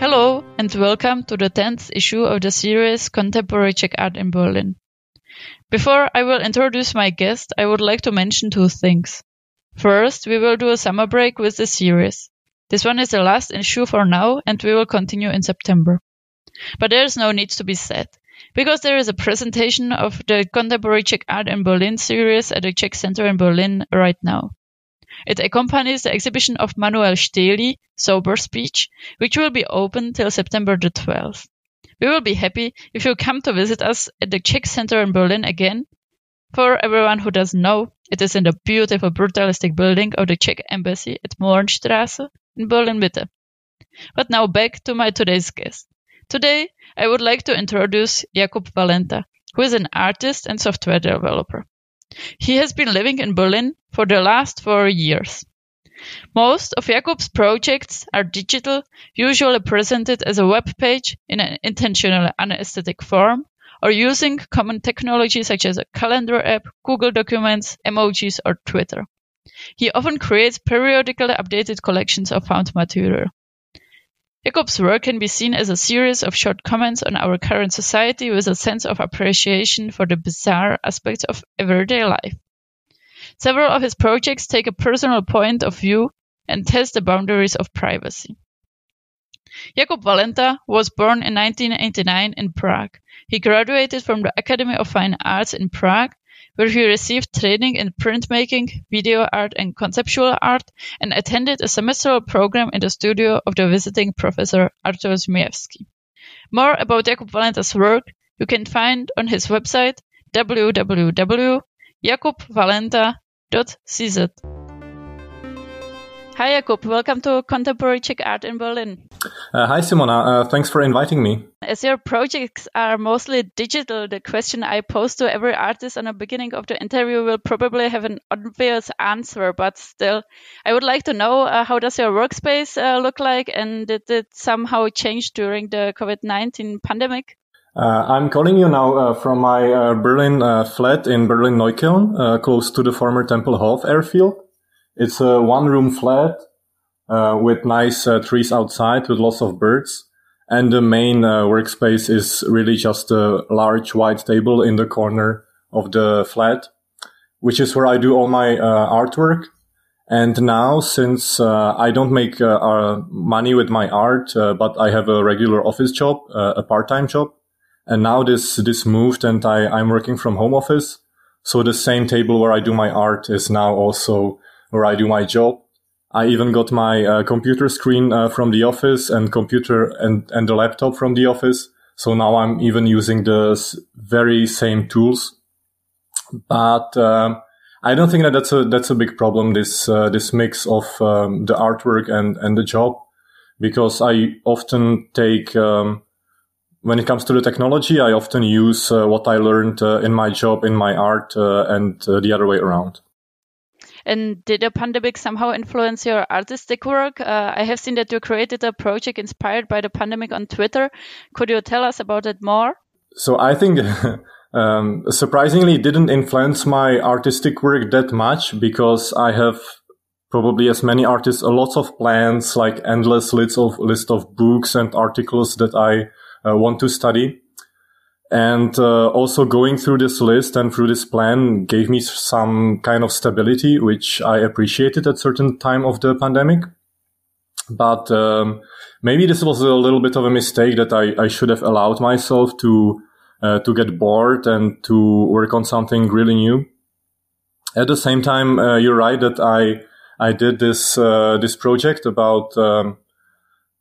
Hello, and welcome to the 10th issue of the series Contemporary Czech Art in Berlin. Before I will introduce my guest, I would like to mention two things. First, we will do a summer break with the series. This one is the last issue for now, and we will continue in September. But there is no need to be sad, because there is a presentation of the Contemporary Czech Art in Berlin series at the Czech Center in Berlin right now. It accompanies the exhibition of Manuel Stehly, Sober Speech, which will be open till September the 12th. We will be happy if you come to visit us at the Czech Center in Berlin again. For everyone who doesn't know, it is in the beautiful brutalistic building of the Czech Embassy at Mohrenstrasse in Berlin Mitte. But now back to my today's guest. Today, I would like to introduce Jakub Valenta, who is an artist and software developer. He has been living in Berlin for the last four years. Most of Jakub's projects are digital, usually presented as a web page in an intentionally unaesthetic form, or using common technology such as a calendar app, Google Documents, emojis, or Twitter. He often creates periodically updated collections of found material. Jakub's work can be seen as a series of short comments on our current society with a sense of appreciation for the bizarre aspects of everyday life. Several of his projects take a personal point of view and test the boundaries of privacy. Jakub Valenta was born in 1989 in Prague. He graduated from the Academy of Fine Arts in Prague, where he received training in printmaking, video art, and conceptual art, and attended a semestral program in the studio of the visiting professor Artur Zmijewski. More about Jakub Valenta's work you can find on his website www.jakubvalenta.cz. Hi, Jakub. Welcome to Contemporary Czech Art in Berlin. Uh, hi, Simona. Uh, thanks for inviting me. As your projects are mostly digital, the question I pose to every artist on the beginning of the interview will probably have an obvious answer, but still, I would like to know uh, how does your workspace uh, look like, and did it somehow change during the COVID-19 pandemic? Uh, I'm calling you now uh, from my uh, Berlin flat in Berlin Neukölln, close to the former Tempelhof airfield. It's a one room flat with nice uh, trees outside with lots of birds. And the main uh, workspace is really just a large white table in the corner of the flat, which is where I do all my uh, artwork. And now, since uh, I don't make uh, money with my art, but I have a regular office job, a part-time job, and now this this moved, and I I'm working from home office. So the same table where I do my art is now also where I do my job. I even got my uh, computer screen uh, from the office and computer and, and the laptop from the office. So now I'm even using the very same tools. But um, I don't think that that's a that's a big problem. This uh, this mix of um, the artwork and and the job, because I often take um, when it comes to the technology, I often use uh, what I learned uh, in my job in my art uh, and the other way around. And did the pandemic somehow influence your artistic work? Uh, I have seen that you created a project inspired by the pandemic on Twitter. Could you tell us about it more? So I think um, surprisingly didn't influence my artistic work that much because I have probably as many artists a lot of plans, like endless list of list of books and articles that I uh, want to study. And uh, also going through this list and through this plan gave me some kind of stability, which I appreciated at certain time of the pandemic. But um, maybe this was a little bit of a mistake that I, I should have allowed myself to uh, to get bored and to work on something really new. At the same time, uh, you're right that I I did this uh, this project about um,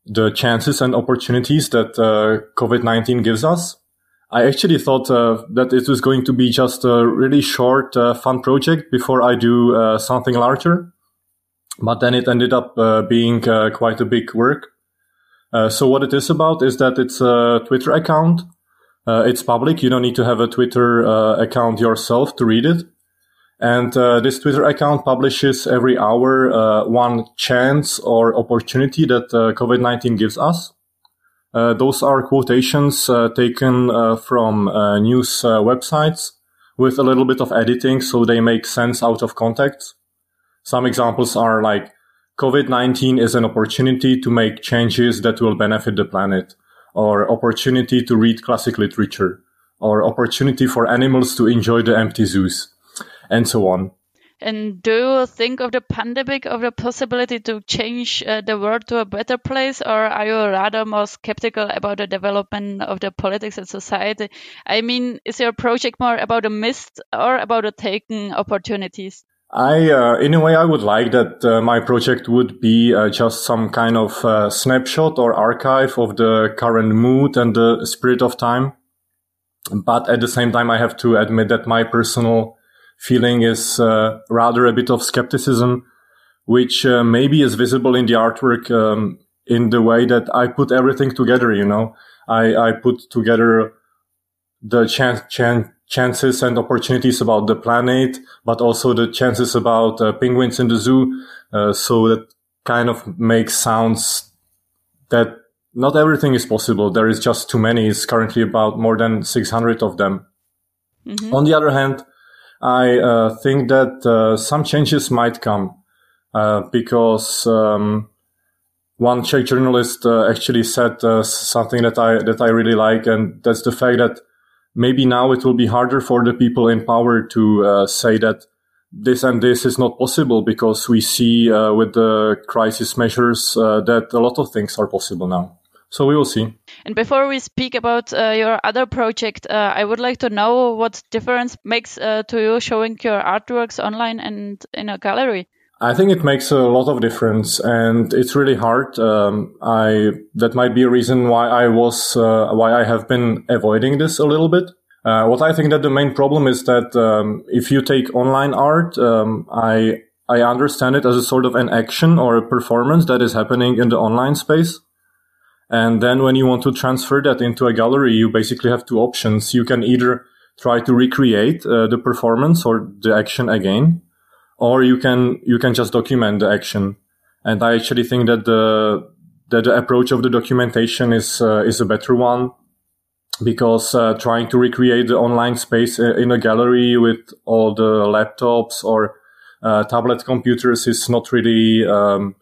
the chances and opportunities that uh, COVID nineteen gives us I actually thought uh, that it was going to be just a really short, uh, fun project before I do uh, something larger. But then it ended up uh, being uh, quite a big work. Uh, so what it is about is that it's a Twitter account. it's public. You don't need to have a Twitter account yourself to read it. And this Twitter account publishes every hour one chance or opportunity that COVID-19 gives us. Uh, those are quotations uh, taken uh, from news websites with a little bit of editing so they make sense out of context. Some examples are like COVID-19 is an opportunity to make changes that will benefit the planet or opportunity to read classic literature or opportunity for animals to enjoy the empty zoos and so on. And do you think of the pandemic of the possibility to change uh, the world to a better place, or are you rather more skeptical about the development of the politics and society? I mean, is your project more about a missed or about the taken opportunities? I, uh, in a way, I would like that uh, my project would be uh, just some kind of uh, snapshot or archive of the current mood and the spirit of time. But at the same time, I have to admit that my personal feeling is uh, rather a bit of skepticism, which uh, maybe is visible in the artwork um, in the way that I put everything together. You know, I, I put together the chance, chan- chances and opportunities about the planet, but also the chances about uh, penguins in the zoo. Uh, so that kind of makes sounds that not everything is possible. There is just too many. It's currently about more than 600 of them. Mm-hmm. On the other hand, I uh, think that uh, some changes might come uh, because um, one Czech journalist uh, actually said uh, something that I that I really like, and that's the fact that maybe now it will be harder for the people in power to uh, say that this and this is not possible because we see with the crisis measures that a lot of things are possible now. So we will see. And before we speak about uh, your other project, uh, I would like to know what difference makes uh, to you showing your artworks online and in a gallery. I think it makes a lot of difference, and it's really hard. Um, I that might be a reason why I was uh, why I have been avoiding this a little bit. Uh, what I think that the main problem is that um, if you take online art, um, I I understand it as a sort of an action or a performance that is happening in the online space. And then when you want to transfer that into a gallery, you basically have two options. You can either try to recreate uh, the performance or the action again, or you can, you can just document the action. And I actually think that the, that the approach of the documentation is, uh, is a better one because uh, trying to recreate the online space uh, in a gallery with all the laptops or uh, tablet computers is not really, um,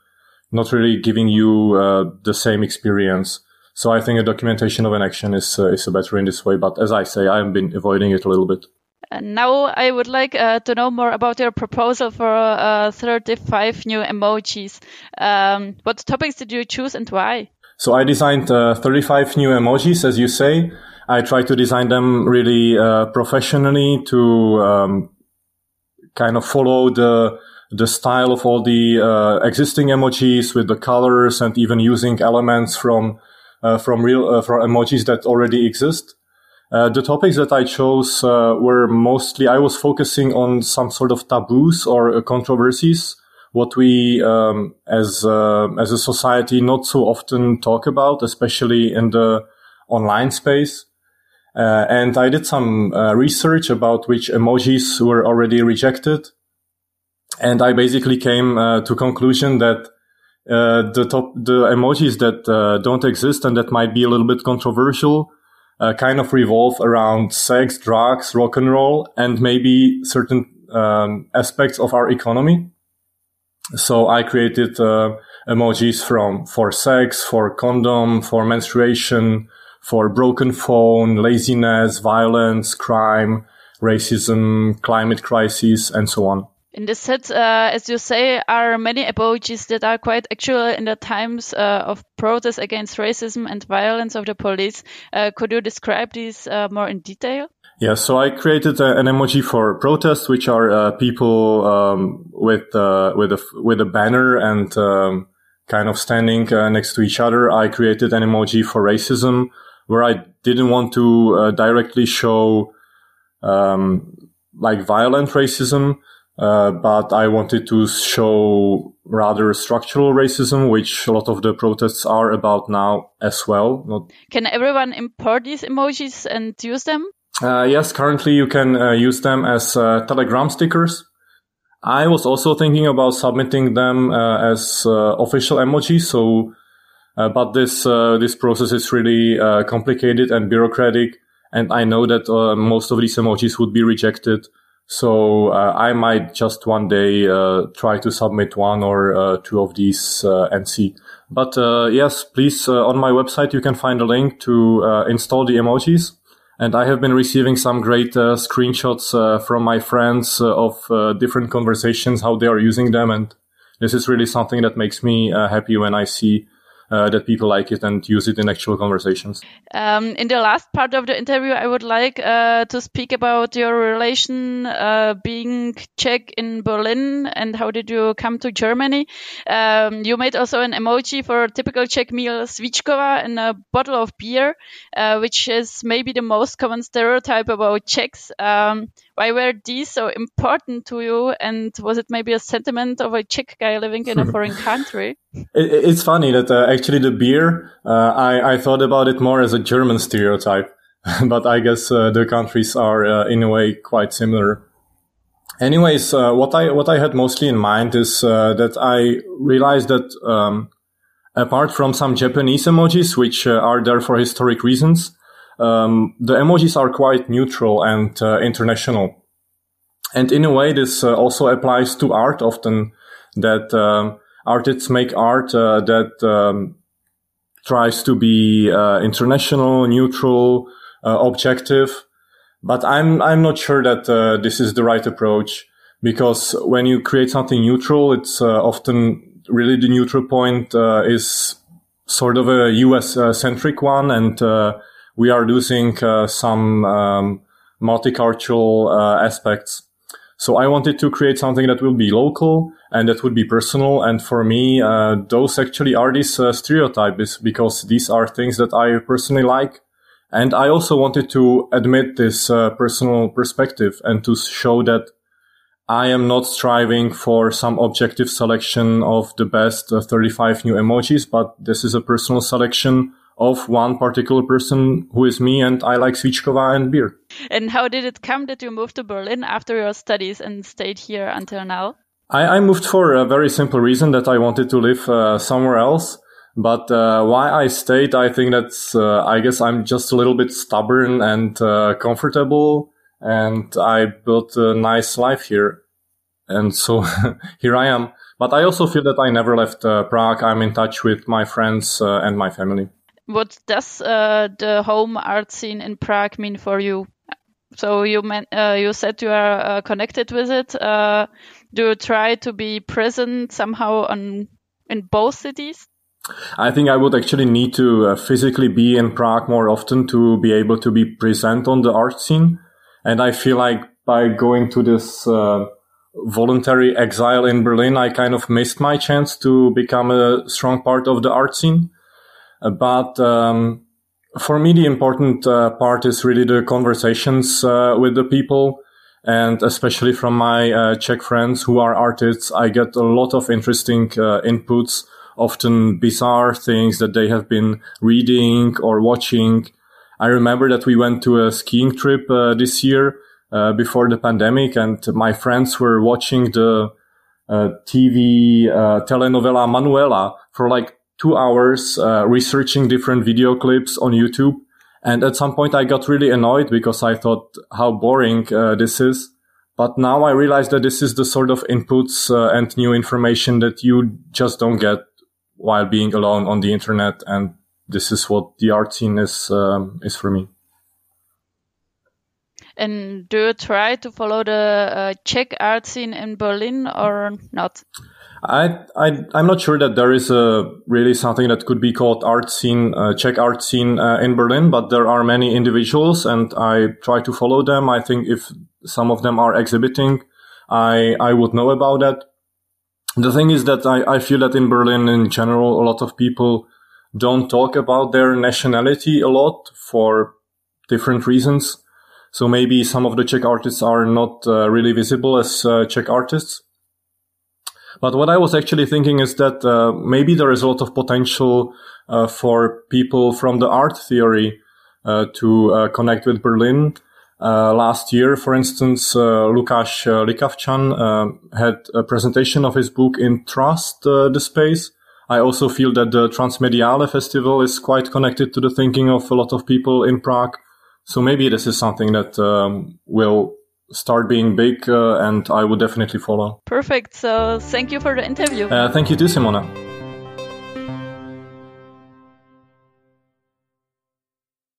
not really giving you uh, the same experience. So I think a documentation of an action is uh, is better in this way. But as I say, I've been avoiding it a little bit. And now I would like uh, to know more about your proposal for uh, 35 new emojis. Um, what topics did you choose and why? So I designed uh, 35 new emojis, as you say. I try to design them really uh, professionally to um, kind of follow the the style of all the uh, existing emojis with the colors and even using elements from uh, from real uh, from emojis that already exist. Uh, the topics that I chose uh, were mostly I was focusing on some sort of taboos or uh, controversies, what we um, as as a society not so often talk about, especially in the online space. and I did some research about which emojis were already rejected and I basically came uh, to conclusion that uh, the top the emojis that uh, don't exist and that might be a little bit controversial uh, kind of revolve around sex, drugs, rock and roll, and maybe certain um, aspects of our economy. So I created uh, emojis from for sex, for condom, for menstruation, for broken phone, laziness, violence, crime, racism, climate crisis, and so on. In this set, uh, as you say, are many emojis that are quite actual in the times uh, of protest against racism and violence of the police. Uh, could you describe these uh, more in detail? Yeah, so I created uh, an emoji for protest, which are uh, people um, with with a with a banner and um, kind of standing next to each other. I created an emoji for racism, where I didn't want to directly show um, like violent racism uh, but I wanted to show rather structural racism, which a lot of the protests are about now as well. Not can everyone import these emojis and use them? Uh, yes, currently you can uh, use them as uh, Telegram stickers. I was also thinking about submitting them uh, as official emojis. So, but this this process is really complicated and bureaucratic, and I know that most of these emojis would be rejected So uh, I might just one day uh, try to submit one or uh, two of these uh, and see. But uh, yes, please uh, on my website you can find a link to install the emojis. And I have been receiving some great screenshots from my friends of different conversations, how they are using them, and this is really something that makes me happy when I see uh, that people like it and use it in actual conversations. Um, in the last part of the interview, I would like uh, to speak about your relation uh, being Czech in Berlin and how did you come to Germany. Um, you made also an emoji for typical Czech meal, svíčková, and a bottle of beer, uh, which is maybe the most common stereotype about Czechs. Um, why were these so important to you? And was it maybe a sentiment of a Czech guy living in a foreign country? It, it's funny that uh, actually the beer, uh, I, I thought about it more as a German stereotype, but I guess uh, the countries are uh, in a way quite similar. Anyways, uh, what I what I had mostly in mind is uh, that I realized that um, apart from some Japanese emojis, which are there for historic reasons, um, the emojis are quite neutral and uh, international. And in a way, this uh, also applies to art often that um, artists make art uh, that um, tries to be uh, international, neutral, uh, objective. But I'm, I'm not sure that uh, this is the right approach because when you create something neutral, it's often really the neutral point is sort of a US centric one and we are losing uh, some um, multicultural uh, aspects. So I wanted to create something that will be local and that would be personal. And for me, uh, those actually are these uh, stereotypes because these are things that I personally like. And I also wanted to admit this uh, personal perspective and to show that I am not striving for some objective selection of the best uh, 35 new emojis, but this is a personal selection of one particular person who is me and I like Svíčková and beer. And how did it come that you moved to Berlin after your studies and stayed here until now? I, I moved for a very simple reason that I wanted to live uh, somewhere else. But uh, why I stayed, I think that's, uh, I guess I'm just a little bit stubborn and uh, comfortable. And I built a nice life here. And so here I am. But I also feel that I never left uh, Prague. I'm in touch with my friends uh, and my family what does uh, the home art scene in Prague mean for you? So you uh, you said you are uh, connected with it. Uh, do you try to be present somehow on in both cities? I think I would actually need to uh, physically be in Prague more often to be able to be present on the art scene. And I feel like by going to this uh, voluntary exile in Berlin, I kind of missed my chance to become a strong part of the art scene. Uh, but um, for me, the important uh, part is really the conversations uh, with the people. And especially from my uh, Czech friends who are artists, I get a lot of interesting uh, inputs, often bizarre things that they have been reading or watching. I remember that we went to a skiing trip uh, this year before the pandemic, and my friends were watching the TV telenovela Manuela for like two hours uh, researching different video clips on YouTube. And at some point I got really annoyed because I thought how boring uh, this is. But now I realize that this is the sort of inputs uh, and new information that you just don't get while being alone on the internet. And this is what the art scene is, um, is for me. And do you try to follow the uh, Czech art scene in Berlin or not? I, I, I'm not sure that there is a really something that could be called art scene, uh, Czech art scene uh, in Berlin, but there are many individuals and I try to follow them. I think if some of them are exhibiting, I, I would know about that. The thing is that I, I feel that in Berlin in general, a lot of people don't talk about their nationality a lot for different reasons. So maybe some of the Czech artists are not uh, really visible as uh, Czech artists. But what I was actually thinking is that uh, maybe there is a lot of potential uh, for people from the art theory uh, to uh, connect with Berlin. Uh, last year, for instance, uh, Lukáš Likavčan had a presentation of his book in Trust the Space. I also feel that the Transmediale Festival is quite connected to the thinking of a lot of people in Prague. So maybe this is something that um, will start being big, uh, and I would definitely follow. Perfect. So thank you for the interview. Uh, thank you too, Simona.